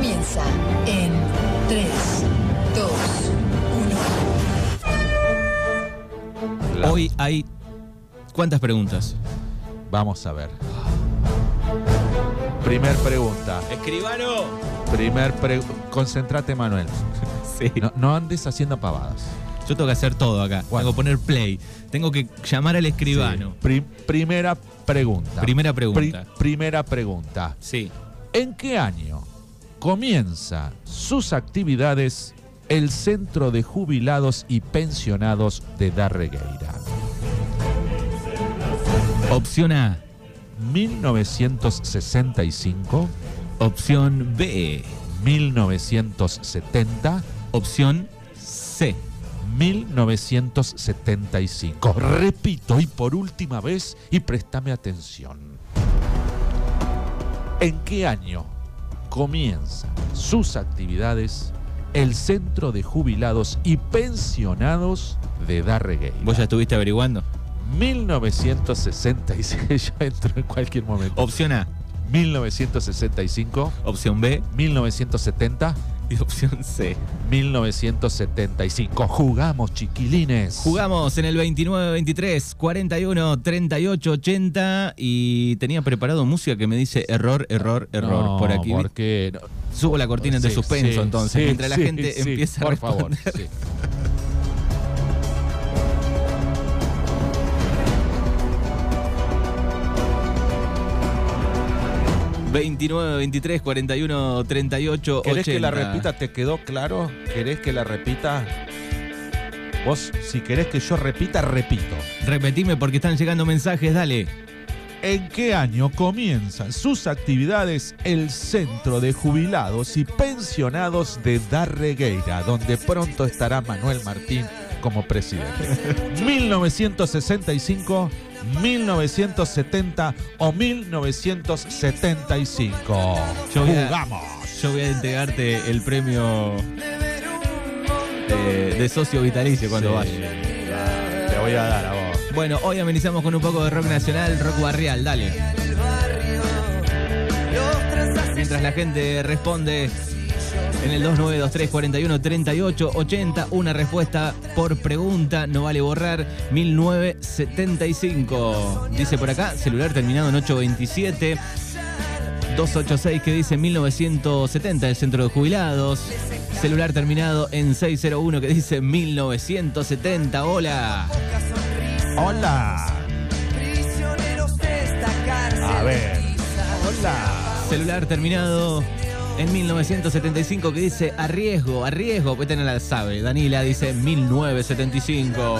comienza en 3, 2, 1. Hoy hay. ¿Cuántas preguntas? Vamos a ver. Primer pregunta. ¡Escribano! Primer pregunta. Concéntrate, Manuel. Sí. No, no andes haciendo pavadas. Yo tengo que hacer todo acá. Tengo que poner play. Tengo que llamar al escribano. Sí. Pri- primera pregunta. Primera pregunta. Pri- primera pregunta. Sí. ¿En qué año comienza sus actividades el Centro de Jubilados y Pensionados de Darregueira? Opción A. 1965, Opción B. 1970, Opción C. 1975. Repito y por última vez y préstame atención. ¿En qué año comienza sus actividades el Centro de Jubilados y Pensionados de Darregueira? ¿Vos ya estuviste averiguando? 1966, yo entro en cualquier momento. Opción A. 1965, Opción B. 1970, Y opción C. 1975. Jugamos, chiquilines. Jugamos en el 29, 23, 41, 38, 80 y tenía preparado música que me dice error, error, error No, por aquí. Porque no. Subo la cortina de Sí, suspenso sí, entonces, sí, mientras la gente empieza a Por favor. responder. sí. 29, 23, 41, 38, ¿Querés 80. que la repita? ¿Te quedó claro? ¿Querés que la repita? Vos, si querés que yo repita, repito. Repetime porque están llegando mensajes, dale. ¿En qué año comienzan sus actividades el Centro de Jubilados y Pensionados de Darregueira, donde pronto estará Manuel Martín como presidente? ¿1965, 1970 o 1975? Yo voy a- ¡Jugamos! Yo voy a entregarte el premio de, de socio vitalicio cuando Sí, vaya. Te voy a dar a vos. Bueno, hoy amenizamos con un poco de rock nacional, rock barrial, dale. Mientras la gente responde en el 2923 41 38 80, una respuesta por pregunta, no vale borrar, 1975. Dice por acá, celular terminado en 827. 286 que dice 1970, el centro de jubilados. Celular terminado en 601 que dice 1970. Hola. Hola. A ver. Hola. Celular terminado en 1975 que dice a riesgo, a riesgo. Pues no la sabe. Danila dice 1975.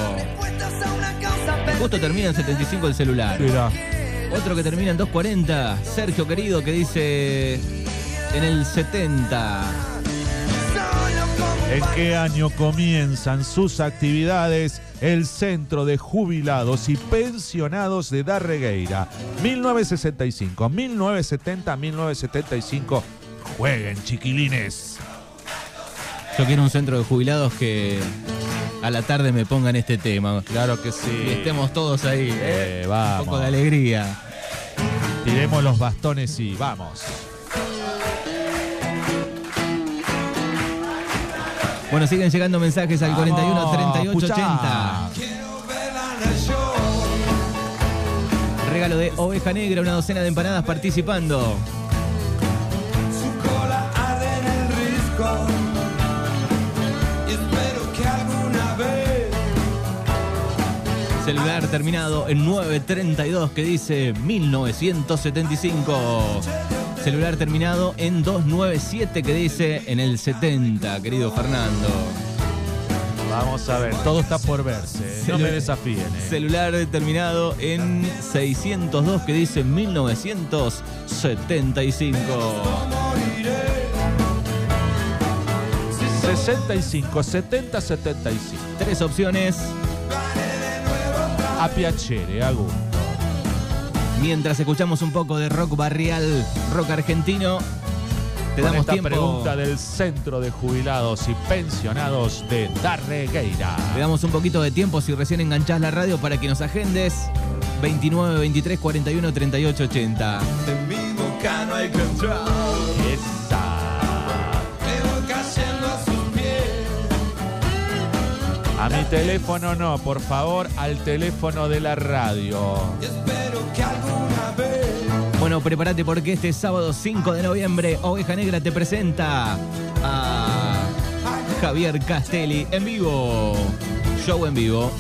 Justo termina en 75 el celular. Mira. Otro que termina en 240. Sergio querido que dice en el 70. ¿En qué año comienzan sus actividades el Centro de Jubilados y Pensionados de Darregueira? 1965, 1970, 1975. Jueguen, chiquilines. Yo quiero un centro de jubilados que a la tarde me pongan este tema. Claro que Y sí. estemos todos ahí. ¿eh? Eh, Un vamos. poco de alegría. Tiremos los bastones y vamos. Bueno, siguen llegando mensajes al 41 38 Escuchá. 80. Regalo de oveja negra, una docena de empanadas participando. Celular terminado en 932 que dice 1975. Celular terminado en 297 que dice en el 70, querido Fernando. Vamos a ver, todo está por verse. ¿eh? No me desafíen. eh. Celular terminado en 602 que dice 1975. 65, 70, 75. Tres opciones. A piacere, hago. Mientras escuchamos un poco de rock barrial, rock argentino, te Con damos esta tiempo. pregunta del Centro de Jubilados y Pensionados de Darregueira. Te damos un poquito de tiempo si recién enganchás la radio para que nos agendes. 29, 23, 41, 38, 80. A mi teléfono no, por favor, al teléfono de la radio. Espero que alguna vez Bueno, prepárate porque este sábado 5 de noviembre, Oveja Negra te presenta a Javier Castelli en vivo. Show en vivo.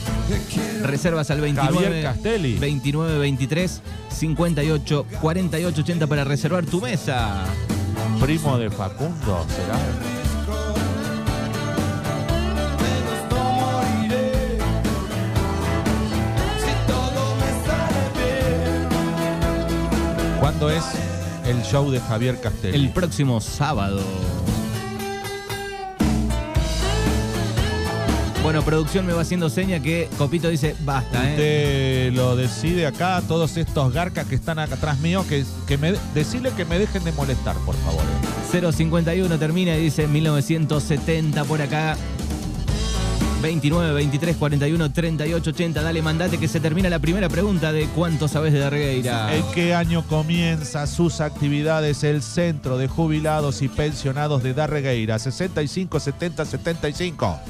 Reservas al 29 Javier Castelli. 29 23 58 48 80 para reservar tu mesa. Primo de Facundo, ¿será? ¿Cuándo es el show de Javier Castelli? El próximo sábado. Bueno, producción me va haciendo seña que Copito dice basta, ¿eh? Usted lo decide acá, todos estos garcas que están acá atrás mío, que, que me, decirle que me dejen de molestar, por favor. 051 termina y dice 1970 por acá. 29, 23, 41, 38, 80. Dale, mandate que se termina la primera pregunta de cuánto sabes de Darregueira. ¿En qué año comienza sus actividades el Centro de Jubilados y Pensionados de Darregueira? 65, 70, 75.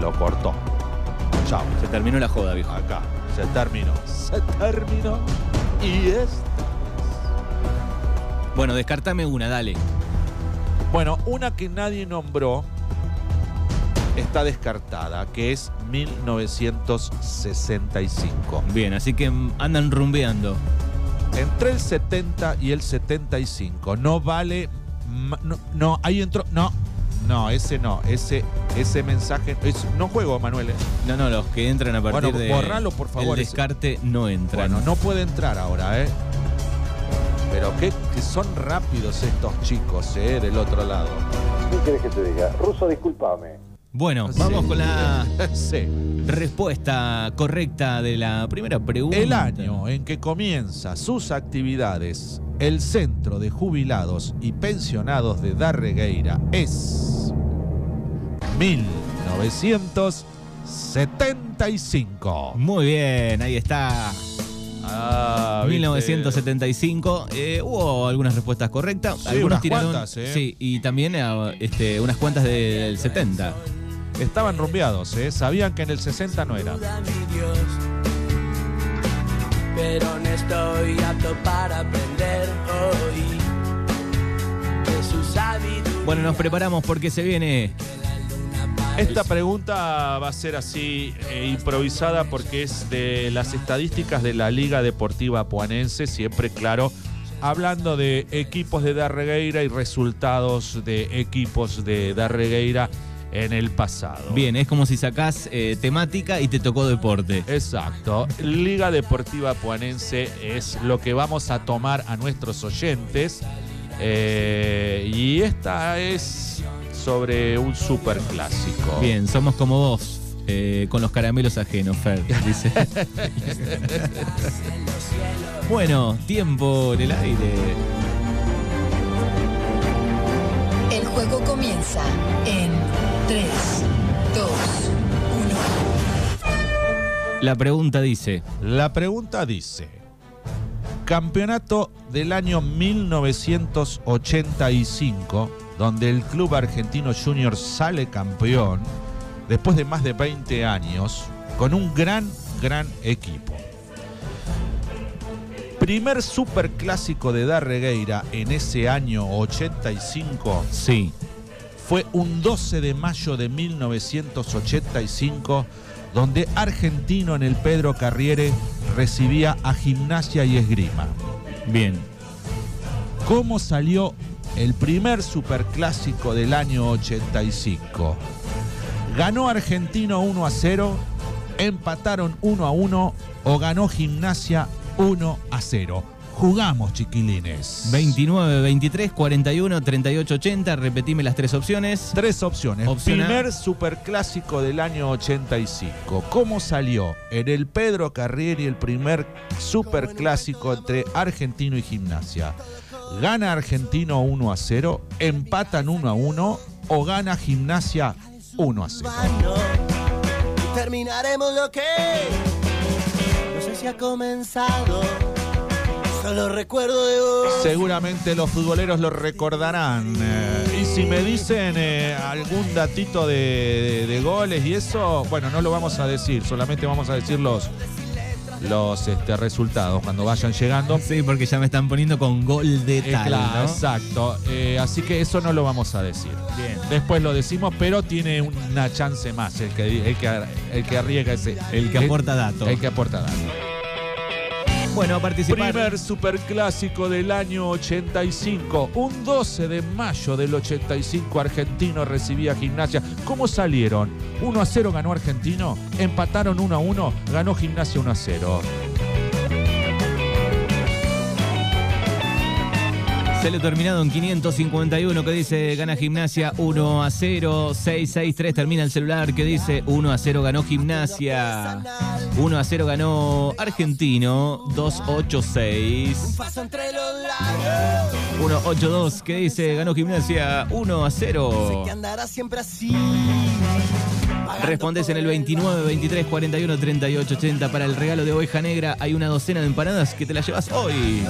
Lo cortó. Chao. Se terminó la joda, viejo. Acá. Se terminó. Se terminó. Y es. Bueno, descartame una, dale. Bueno, una que nadie nombró está descartada, que es 1965. Bien, así que andan rumbeando. Entre el 70 y el 75. No vale. No, no, ahí entró. No, no, ese no. Ese, ese mensaje. es- no juego, Manuel. eh. No, no, los que entran a partir Bueno, de. borralo, por favor, El ese. descarte no entran. Bueno, no puede entrar ahora, ¿eh? Pero qué, que son rápidos estos chicos, ¿eh? Del otro lado. ¿Qué querés que te diga? Ruso, discúlpame. Bueno, vamos con la sí. respuesta correcta de la primera pregunta. El año en que comienza sus actividades el Centro de Jubilados y Pensionados de Darregueira es 1975. Muy bien, ahí está. Ah, ¿viste? 1975. Eh, hubo algunas respuestas correctas. Sí, Algunos unas tiraron. cuantas, ¿eh? Sí, y también eh, este, unas cuantas del 70. Estaban rumbeados, ¿eh? Sabían que en el 60 no era. ayuda, mi Dios. Pero no estoy apto para aprender hoy de su sabiduría. Bueno, nos preparamos porque se viene. Esta pregunta va a ser así eh, improvisada porque es de las estadísticas de la Liga Deportiva Puanense, siempre claro, hablando de equipos de Darregueira y resultados de equipos de Darregueira en el pasado. Bien, es como si sacás eh, temática y te tocó deporte. Exacto. Liga Deportiva Puanense es lo que vamos a tomar a nuestros oyentes. eh, y esta es sobre un superclásico. Bien, somos como vos. eh, con los caramelos ajenos, Fer, dice. bueno, tiempo en el aire. El juego comienza en 3, 2, 1. La pregunta dice: La pregunta dice, campeonato del año 1985, donde el club argentino junior sale campeón después de más de 20 años con un gran, gran equipo. Primer superclásico de Darregueira en ese año 85 Sí. fue un 12 de mayo de 1985, donde Argentino en el Pedro Carriere recibía a Gimnasia y Esgrima. Bien. ¿Cómo salió el primer superclásico del año 85? ¿Ganó Argentino 1 a 0? ¿Empataron 1 a 1? ¿O ganó Gimnasia 1 a 0? Jugamos, chiquilines. 29, 23, 41, 38, 80. Repetime las tres opciones. Tres opciones. Opción. Primer superclásico del año 85. ¿Cómo salió en el Pedro Carrieri el primer superclásico entre Argentino y Gimnasia? ¿Gana Argentino 1 a 0? ¿Empatan 1 a 1? ¿O gana Gimnasia 1 a 0? Vano, y terminaremos lo que no sé si ha comenzado. Solo recuerdo de vos. Seguramente los futboleros lo recordarán. Eh, y si me dicen eh, algún datito de, de- de goles y eso, bueno, no lo vamos a decir, solamente vamos a decir los, los este, resultados cuando vayan llegando. Sí, porque ya me están poniendo con gol de Eh, tal, claro, ¿no? exacto. Eh, así que eso no lo vamos a decir. Bien. Después lo decimos, pero tiene una chance más el que, el que, el que arriesga ese. El que aporta datos. El que aporta datos. Bueno, a. Primer superclásico del año 85. Un 12 de mayo del 85 Argentino recibía Gimnasia. ¿Cómo salieron? 1 a 0 ganó Argentino. Empataron 1 a 1. Ganó Gimnasia 1 a 0. Celo terminado en 551 que dice gana gimnasia 1 a 0. 663 termina el celular que dice 1 a 0 ganó gimnasia. 1 a 0 ganó argentino 286. Paso entre los labios. 182 que dice ganó gimnasia 1 a 0. Respondes en el 29, 23, 41, 38, 80 para el regalo de oveja negra. Hay una docena de empanadas que te las llevas hoy.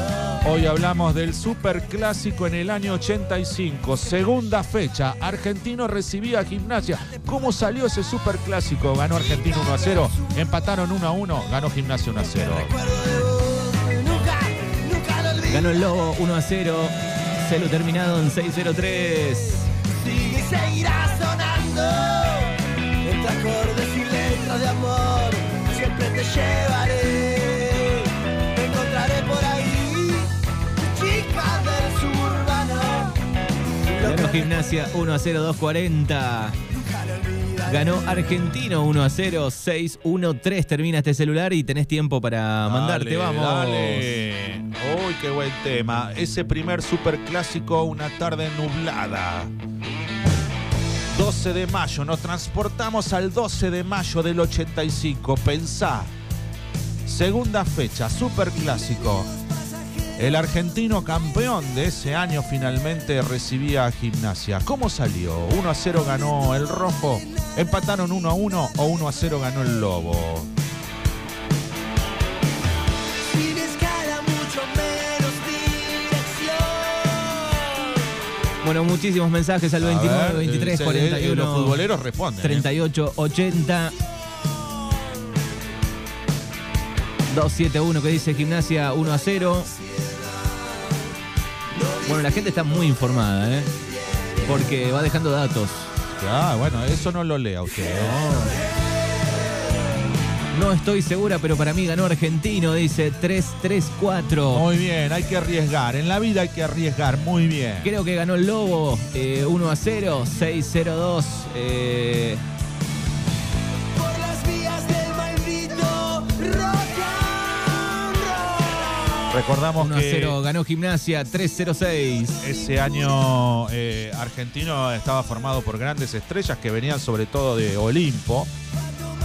Hoy hablamos del superclásico en el año 85. Segunda fecha. Argentino recibía Gimnasia. ¿Cómo salió ese superclásico? Ganó Argentino 1 a 0. Empataron 1 a 1. Ganó Gimnasia 1 a 0. Nunca, nunca lo olvido. Ganó el Lobo 1 a 0. Celo terminado en 603. Sigue y seguirá sonando. De amor, siempre te llevaré. Te encontraré por ahí, chica del suburbano. Ganó Gimnasia 1 a 0, 240. Ganó Argentino 1 a 0, 6, 1, 3. Termina este celular y tenés tiempo para mandarte. Vamos. Dale. Uy, qué buen tema. Ese primer superclásico, una tarde nublada. 12 de mayo, nos transportamos al 12 de mayo del 85. Pensá. Segunda fecha, superclásico. El argentino campeón de ese año finalmente recibía a Gimnasia. ¿Cómo salió? 1 a 0 ganó el Rojo. Empataron 1 a 1 o 1 a 0 ganó el Lobo. Bueno, muchísimos mensajes al 29, A ver, 23, eh, 41. Los futboleros responden. ¿eh? 38, 80. 271 que dice gimnasia 1 a 0. Bueno, la gente está muy informada, ¿eh? Porque va dejando datos. Ah, bueno, eso no lo lea usted. ¿eh? No estoy segura, pero para mí ganó Argentino, dice 3-3-4. Muy bien, hay que arriesgar. En la vida hay que arriesgar. Muy bien. Creo que ganó el Lobo eh, 1 a 0, 6-0-2. Eh, Por las vías del maldito rock and roll. Recordamos 1 a que 0 ganó Gimnasia 3-0-6. ese año eh, argentino estaba formado por grandes estrellas que venían sobre todo de Olimpo.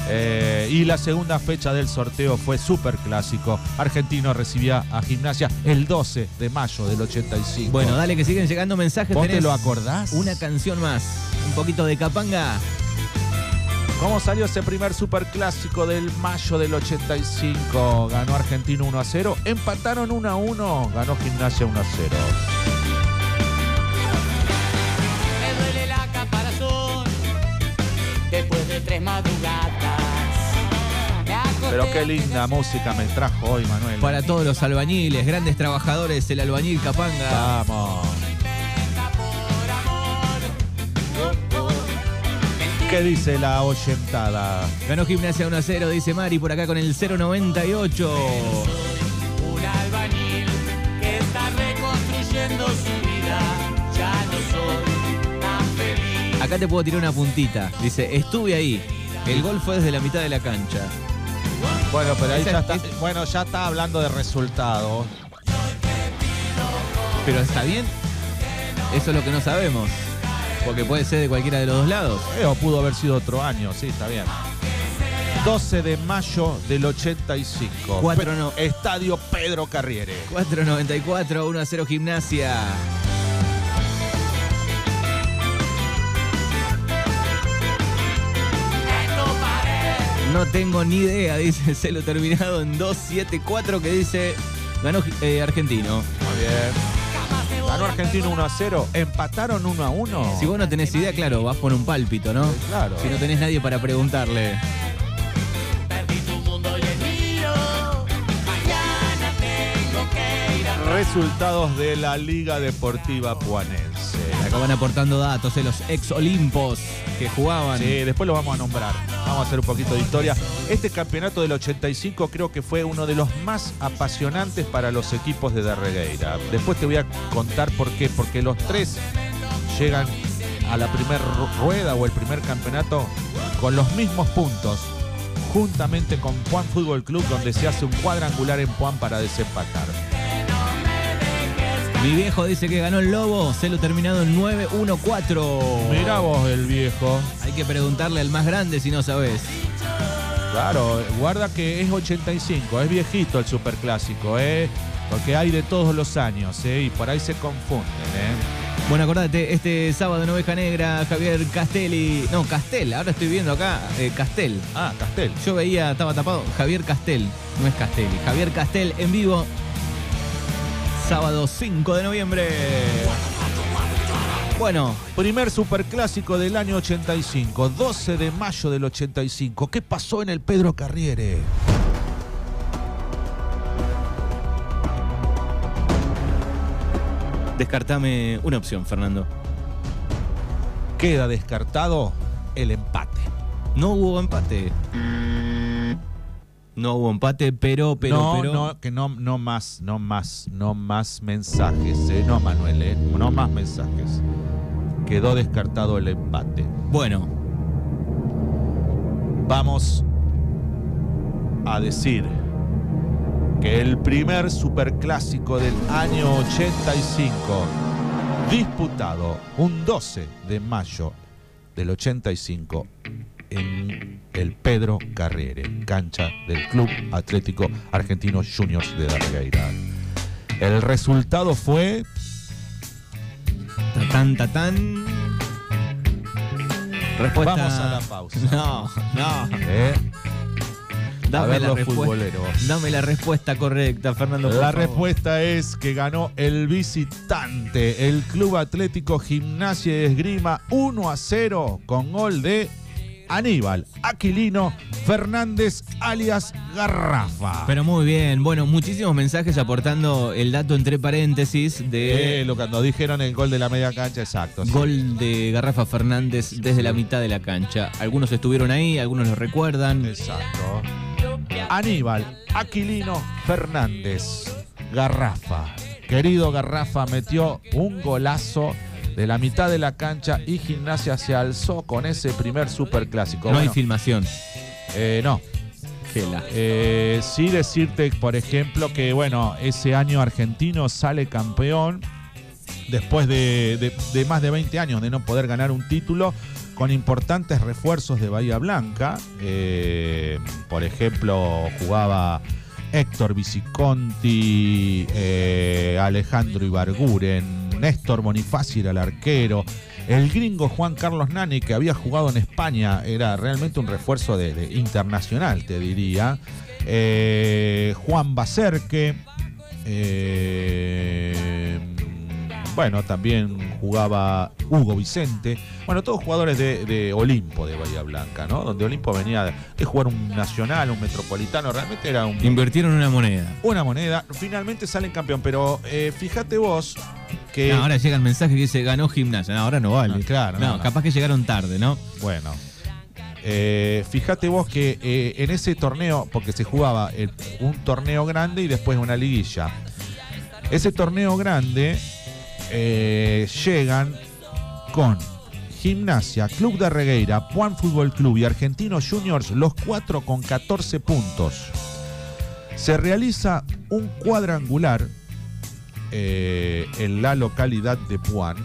Eh, y la segunda fecha del sorteo fue súper clásico. Argentino recibía a Gimnasia el 12 de mayo del 85. Bueno, dale que siguen llegando mensajes. ¿Vos te lo acordás? Una canción más. Un poquito de capanga. ¿Cómo salió ese primer superclásico del mayo del 85? Ganó Argentino 1 a 0. Empataron 1 a 1. Ganó Gimnasia 1 a 0. Me duele la caparazón después de tres madrugadas. Pero qué antes de linda música me trajo hoy, Manuel. Para todos los albañiles, grandes trabajadores, el albañil capanga. Vamos. ¿Qué dice la oyentada? Ganó Gimnasia 1 a 0, dice Mari por acá con el 098. Un albañil que está reconstruyendo su vida. Ya no soy tan feliz. Acá te puedo tirar una puntita. Dice, estuve ahí. El gol fue desde la mitad de la cancha. Bueno, pero ahí ya está. Bueno, ya está hablando de resultados. Pero está bien. Eso es lo que no sabemos. Porque puede ser de cualquiera de los dos lados. Eh, o pudo haber sido otro año, sí, está bien. 12 de mayo del 85. Cuatro no. Estadio Pedro Carriere. 494, 1 a 0 Gimnasia. No tengo ni idea, dice Celo terminado en 274 que dice Ganó eh, Argentino. Muy bien. Ganó Argentino 1 a 0. Empataron 1 a 1. Si vos no tenés idea, claro, vas por un pálpito, ¿no? Claro. Si no tenés nadie para preguntarle. Resultados de la Liga Deportiva Puanense. Acá van aportando datos de los ex Olimpos que jugaban. Sí, después lo vamos a nombrar. Vamos a hacer un poquito de historia. Este campeonato del 85 creo que fue uno de los más apasionantes para los equipos de Darregueira. Después te voy a contar por qué. Porque los tres llegan a la primera rueda o el primer campeonato con los mismos puntos, juntamente con Puan Fútbol Club, donde se hace un cuadrangular en Puan para desempatar. Mi viejo dice que ganó el Lobo, celo terminado en 9-1-4. Mirá vos el viejo. Hay que preguntarle al más grande si no sabes. Claro, guarda que es 85, es viejito el superclásico, ¿eh? Porque hay de todos los años, ¿eh? Y por ahí se confunden, ¿eh? Bueno, acordate, este sábado en Oveja Negra, Javier Castelli. No, Castel, ahora estoy viendo acá, eh, Castel. Ah, Castel. Yo veía, estaba tapado, Javier Castel, no es Castelli. Javier Castel en vivo, sábado 5 de noviembre. Bueno, Primer superclásico del año 85, 12 de mayo del 85. ¿Qué pasó en el Pedro Carriere? descartame una opción, Fernando. Queda descartado el empate. No hubo empate. No hubo empate, pero, pero, no, pero. no, que no, no más, no más, no más mensajes, ¿eh? No, Manuel, ¿eh? No más mensajes. Quedó descartado el empate. Bueno, vamos a decir que el primer superclásico del año 85, disputado un 12 de mayo del 85 en el Pedro Carriere, cancha del Club Atlético Argentino Juniors de Darreira. El resultado fue tatán, tatán. Respuesta. Vamos a la pausa. No, no. ¿eh? A Dame ver la, los respuesta, futboleros. dame la respuesta correcta, Fernando. La favor. respuesta es que ganó el visitante, el Club Atlético Gimnasia y Esgrima 1 a 0 con gol de Aníbal Aquilino Fernández alias Garrafa. Pero muy bien. Bueno, muchísimos mensajes aportando el dato entre paréntesis de Eh, lo que nos dijeron el gol de la media cancha, exacto. sí. gol de Garrafa Fernández desde la mitad de la cancha. Algunos estuvieron ahí, algunos lo recuerdan. Exacto. Aníbal Aquilino Fernández Garrafa. Querido Garrafa metió un golazo de la mitad de la cancha y Gimnasia se alzó con ese primer superclásico. No hay filmación. eh, no. Gela. Eh, sí decirte, por ejemplo, que bueno, ese año argentino sale campeón después de, de- de más de 20 años de no poder ganar un título con importantes refuerzos de Bahía Blanca. Eh, por ejemplo, jugaba Héctor Viciconti, eh, Alejandro Ibarguren, Néstor Bonifaci el arquero. El gringo Juan Carlos Nani, que había jugado en España, era realmente un refuerzo de, de internacional, te diría. Eh, Juan Bacerque. eh, bueno, también jugaba Hugo Vicente. Bueno, todos jugadores de, de Olimpo de Bahía Blanca, ¿no? Donde Olimpo venía de, jugar un nacional, un metropolitano. Realmente era un, Invirtieron una moneda. una moneda. Finalmente salen campeón. Pero eh, fíjate vos que. No, ahora llega el mensaje que dice ganó gimnasia. No, ahora no vale. No, claro, No, no, no. capaz que llegaron tarde, ¿no? Bueno. Eh, fíjate vos que eh, en ese torneo, porque se jugaba el- un torneo grande y después una liguilla. Ese torneo grande eh, llegan con Gimnasia, Club de Regueira, Puan Fútbol Club y Argentinos Juniors, los cuatro con 14 puntos. Se realiza un cuadrangular eh, en la localidad de Puan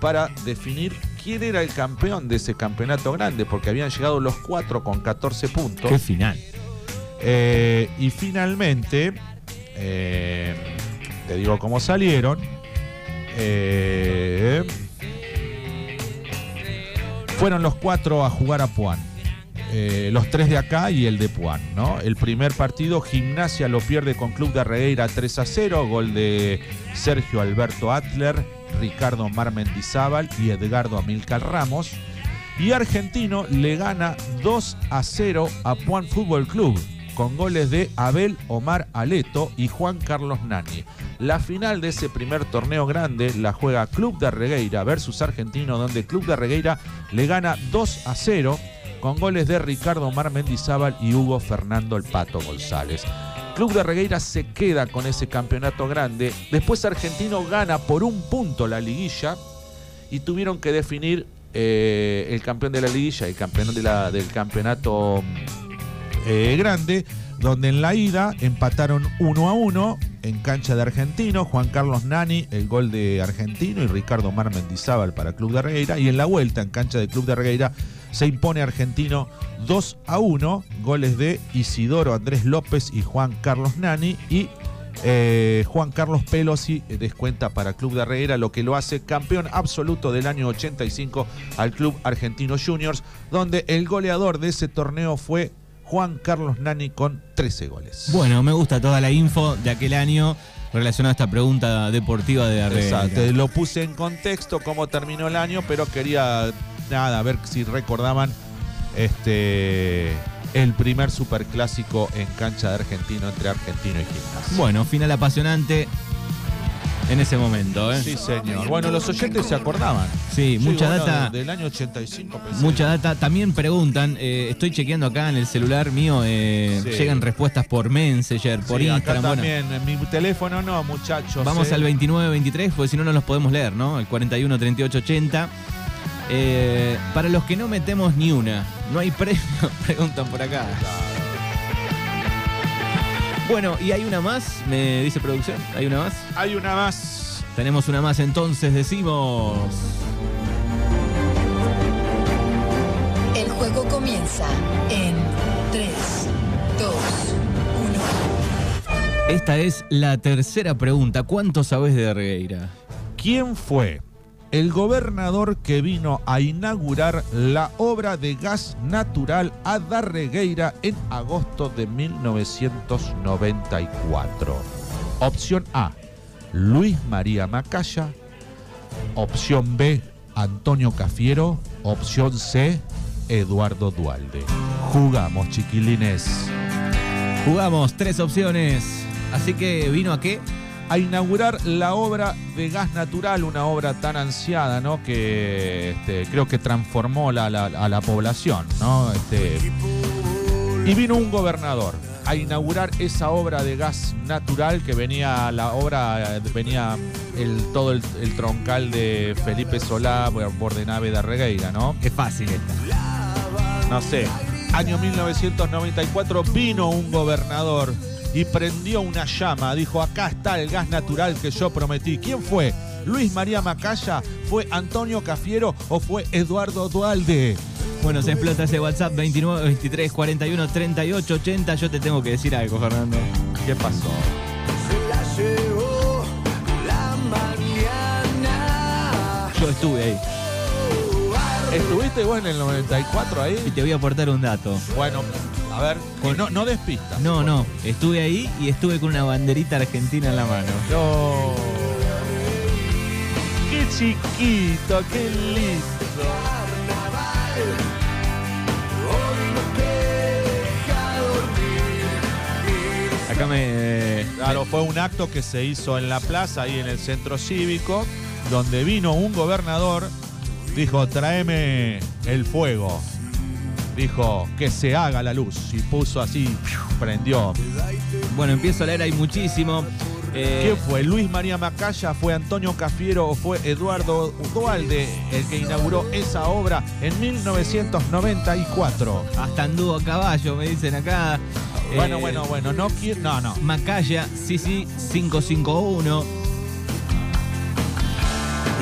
para definir quién era el campeón de ese campeonato grande, porque habían llegado los cuatro con 14 puntos. Qué final. Eh, y finalmente, eh, te digo cómo salieron. Eh, fueron los cuatro a jugar a Puan. eh, los tres de acá y el de Puan, ¿no? El primer partido, Gimnasia lo pierde con Club de Regueira 3 a 0, gol de Sergio Alberto Atler, Ricardo Mar Mendizábal y Edgardo Amilcar Ramos. Y Argentino le gana 2 a 0 a Puan Fútbol Club con goles de Abel Omar Aleto y Juan Carlos Nani. La final de ese primer torneo grande la juega Club de Regueira versus Argentino, donde Club de Regueira le gana 2 a 0 con goles de Ricardo Omar Mendizábal y Hugo Fernando El Pato González. Club de Regueira se queda con ese campeonato grande. Después Argentino gana por un punto la liguilla y tuvieron que definir eh, el campeón de la liguilla el campeón del campeonato eh, grande, donde en la ida empataron 1 a 1 en cancha de Argentino, Juan Carlos Nani, el gol de Argentino y Ricardo Mar Mendizábal para Club de Regueira, y en la vuelta en cancha de Club de Regueira se impone Argentino 2 a 1, goles de Isidoro Andrés López y Juan Carlos Nani y eh, Juan Carlos Pelosi descuenta para Club de Regueira, lo que lo hace campeón absoluto del año 85 al Club Argentino Juniors, donde el goleador de ese torneo fue Juan Carlos Nani con 13 goles. Bueno, me gusta toda la info de aquel año relacionada a esta pregunta deportiva de Arregueira. Exacto, te lo puse en contexto cómo terminó el año, pero quería nada, ver si recordaban este el primer superclásico en cancha de argentino entre argentino y gimnasia. Bueno, final apasionante en ese momento, ¿eh? Sí, señor. Bueno, los oyentes se acordaban. Sí, mucha data. de- del año 85. pensé. Mucha data. También preguntan, eh, estoy chequeando acá en el celular mío, eh, Sí. llegan respuestas por Messenger, por Sí, acá Instagram. bueno. también. En mi teléfono no, muchachos. Vamos eh. al 2923, porque si no, no los podemos leer, ¿no? El 41 38 80. Eh, para los que no metemos ni una, ¿no hay premio? Preguntan por acá. Bueno, y hay una más, me dice producción. ¿Hay una más? Hay una más. Tenemos una más, entonces decimos. El juego comienza en 3, 2, 1. Esta es la tercera pregunta. ¿Cuánto sabes de Regueira? ¿Quién fue el gobernador que vino a inaugurar la obra de gas natural a Darregueira en agosto de 1994? Opción A, Luis María Macaya. Opción B, Antonio Cafiero. Opción C, Eduardo Dualde. Jugamos, chiquilines. Jugamos tres opciones. Así que vino a qué? A inaugurar la obra de gas natural, una obra tan ansiada, ¿no? Que este, creo que transformó la- la- a la población, ¿no? Este, y vino un gobernador a inaugurar esa obra de gas natural que venía, la obra, eh, venía el, todo el, el troncal de Felipe Solá, Bordenave de Regueira, ¿no? Es fácil esta. no sé, año 1994 vino un gobernador y prendió una llama. Dijo, acá está el gas natural que yo prometí. ¿Quién fue? ¿Luis María Macaya? ¿Fue Antonio Cafiero o fue Eduardo Dualde? Bueno, se explota ese WhatsApp 29 23 41 38 80. Yo te tengo que decir algo, Fernando. ¿Qué pasó? Se la llevó la mañana. Yo estuve ahí ¿Estuviste vos en el 94 y ahí? te voy a aportar un dato. Bueno, a ver, no, no despistas. No, no, estuve ahí y estuve con una banderita argentina en la mano. No. Qué chiquito, qué lindo. Acá me. Claro, fue un acto que se hizo en la plaza, ahí en el centro cívico, donde vino un gobernador, dijo, tráeme el fuego. Dijo, que se haga la luz. Y puso así, prendió. Bueno, empiezo a leer, hay muchísimo. Eh, ¿Quién fue? ¿Luis María Macaya? ¿Fue Antonio Cafiero o fue Eduardo Dualde el que inauguró esa obra en 1994? hasta anduvo a caballo, me dicen acá. Bueno, Eh, bueno, bueno, no quiero. No, no. Macaya, sí, sí, 551.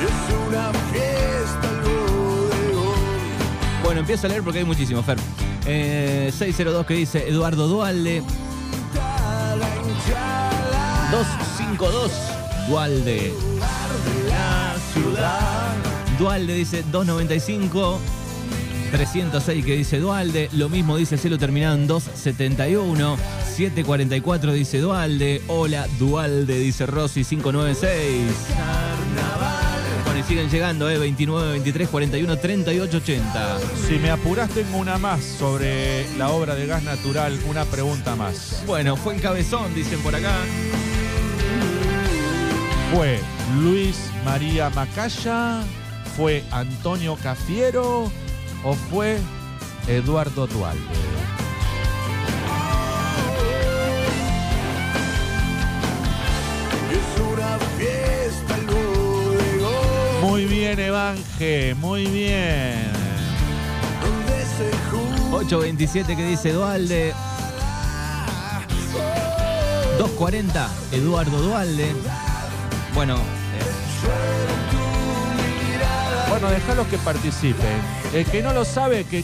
Es una fiesta. Bueno, empiezo a leer porque hay muchísimo, Fer. Eh, 602 que dice Eduardo Dualde. 252 Dualde. Dualde dice 295. 306 que dice Dualde. Lo mismo dice Celo terminado en 271. 744 dice Dualde. Hola, Dualde, dice Rosy 596. Siguen llegando, ¿eh? 29, 23, 41, 38, 80. Si me apurás, tengo una más sobre la obra de gas natural. Una pregunta más. Bueno, fue en cabezón, dicen por acá. ¿Fue Luis María Macaya? ¿Fue Antonio Cafiero? ¿O fue Eduardo Dualde? Muy bien, Evanje, muy bien. donde se junta 827 que dice Dualde. 240, Eduardo Dualde. Bueno, Bueno, déjalos que participen. El que no lo sabe, que,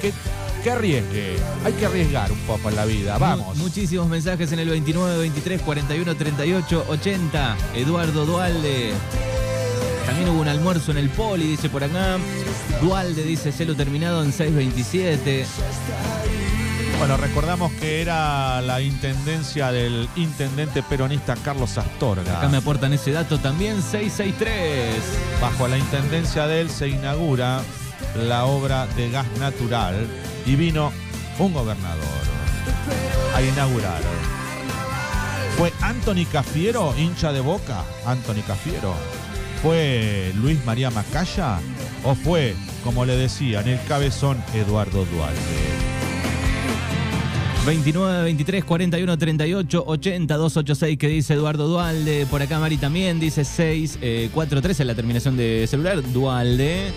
que, que arriesgue. Hay que arriesgar un poco en la vida. Vamos. Mu- muchísimos mensajes en el 29, 23, 41, 38, 80. Eduardo Dualde. También hubo un almuerzo en el Poli, dice por acá. Dualde dice celo terminado en 627. Bueno, recordamos que era la intendencia del intendente peronista Carlos Astorga. Acá me aportan ese dato también, 663. Bajo la intendencia de él se inaugura la obra de gas natural y vino un gobernador a inaugurar. ¿Fue Anthony Cafiero, hincha de boca? Anthony Cafiero. ¿Fue Luis María Macaya? ¿O fue, como le decían, el cabezón Eduardo Duarte? 29, 23, 41, 38, 80, 286 que dice Eduardo Dualde. Por acá Mari también dice 6, eh, 43 en la terminación de celular. Dualde.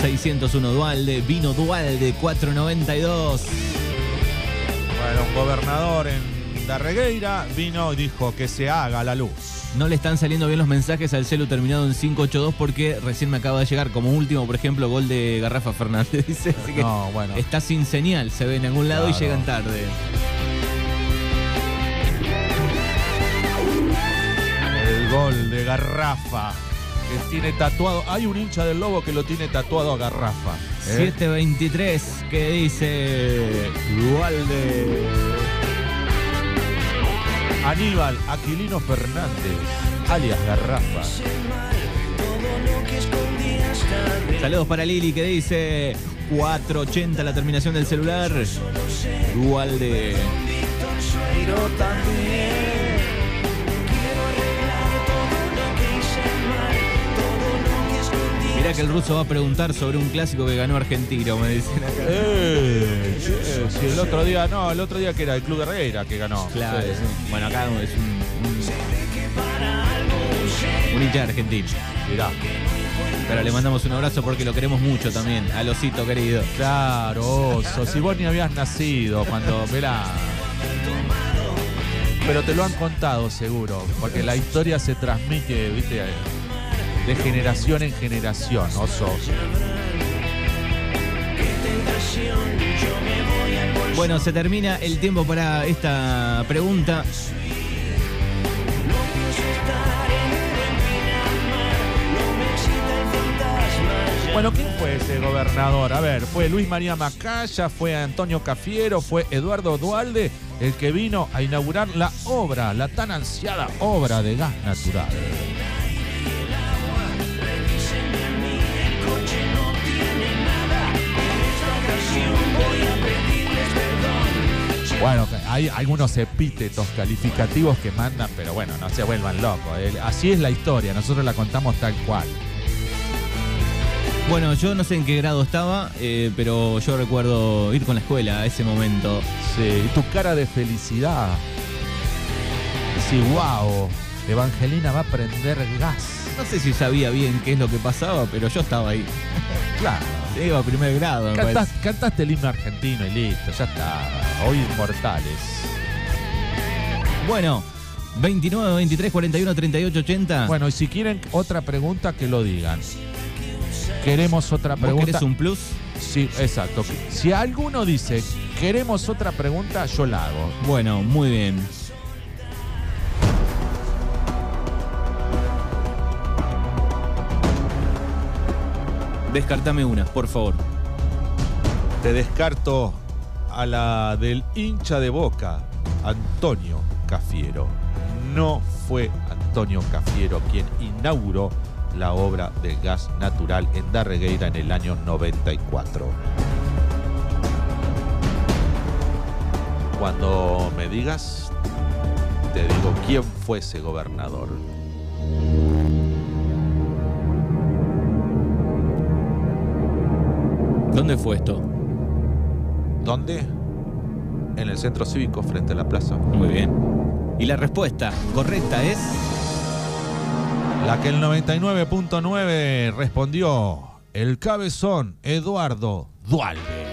601 Dualde. Vino Dualde 492. Bueno, un gobernador en Darregueira vino y dijo que se haga la luz. No le están saliendo bien los mensajes al celu terminado en 582 porque recién me acaba de llegar como último, por ejemplo, gol de Garrafa Fernández. Dice, así que No, bueno. está sin señal, se ve en algún lado y llegan tarde. El gol de Garrafa que tiene tatuado. Hay un hincha del Lobo que lo tiene tatuado a Garrafa. ¿eh? 723 que dice Dualde. Aníbal Aquilino Fernández, alias Garrafa. Saludos para Lili que dice 480 la terminación del celular. Dualde. Mirá que el ruso va a preguntar sobre un clásico que ganó Argentino, me dicen acá. Eh, eh, sí, el otro día, no, el otro día que era el Club Herrera que ganó. Claro, Sí. es un- bueno, acá es un, un, un hincha de argentino. Mirá. Pero le mandamos un abrazo porque lo queremos mucho también, al osito querido. Claro, oso, si vos ni habías nacido cuando, verá. Pero te lo han contado seguro, porque la historia se transmite, viste, de generación en generación, oso. Bueno, se termina el tiempo para esta pregunta. Bueno, ¿quién fue ese gobernador? A ver, ¿fue Luis María Macaya? ¿Fue Antonio Cafiero? ¿Fue Eduardo Dualde el que vino a inaugurar la obra, la tan ansiada obra de gas natural? Bueno, hay algunos epítetos calificativos que mandan, pero bueno, no se vuelvan locos. eh. Así es la historia, nosotros la contamos tal cual. Bueno, yo no sé en qué grado estaba, eh, pero yo recuerdo ir con la escuela a ese momento. Sí, y tu cara de felicidad. Sí, wow, Evangelina va a prender gas. No sé si sabía bien qué es lo que pasaba, pero yo estaba ahí. Claro. Iba a primer grado, me Cantás- parece. cantaste el himno argentino y listo, ya está. Hoy inmortales. Bueno, 29, 23, 41, 38, 80. Bueno, y si quieren otra pregunta, que lo digan. Queremos otra ¿Vos pregunta. querés un plus? Sí, exacto. Si alguno dice, queremos otra pregunta, yo la hago. Bueno, muy bien. Descartame una, por favor. Te descarto a la del hincha de boca, Antonio Cafiero. No fue Antonio Cafiero quien inauguró la obra de gas natural en Darregueira en el año 94. Cuando me digas, te digo quién fue ese gobernador. ¿Dónde fue esto? ¿Dónde? En el centro cívico frente a la plaza. Muy bien. Y la respuesta correcta es. La que el 99.9 respondió el cabezón Eduardo Dualde.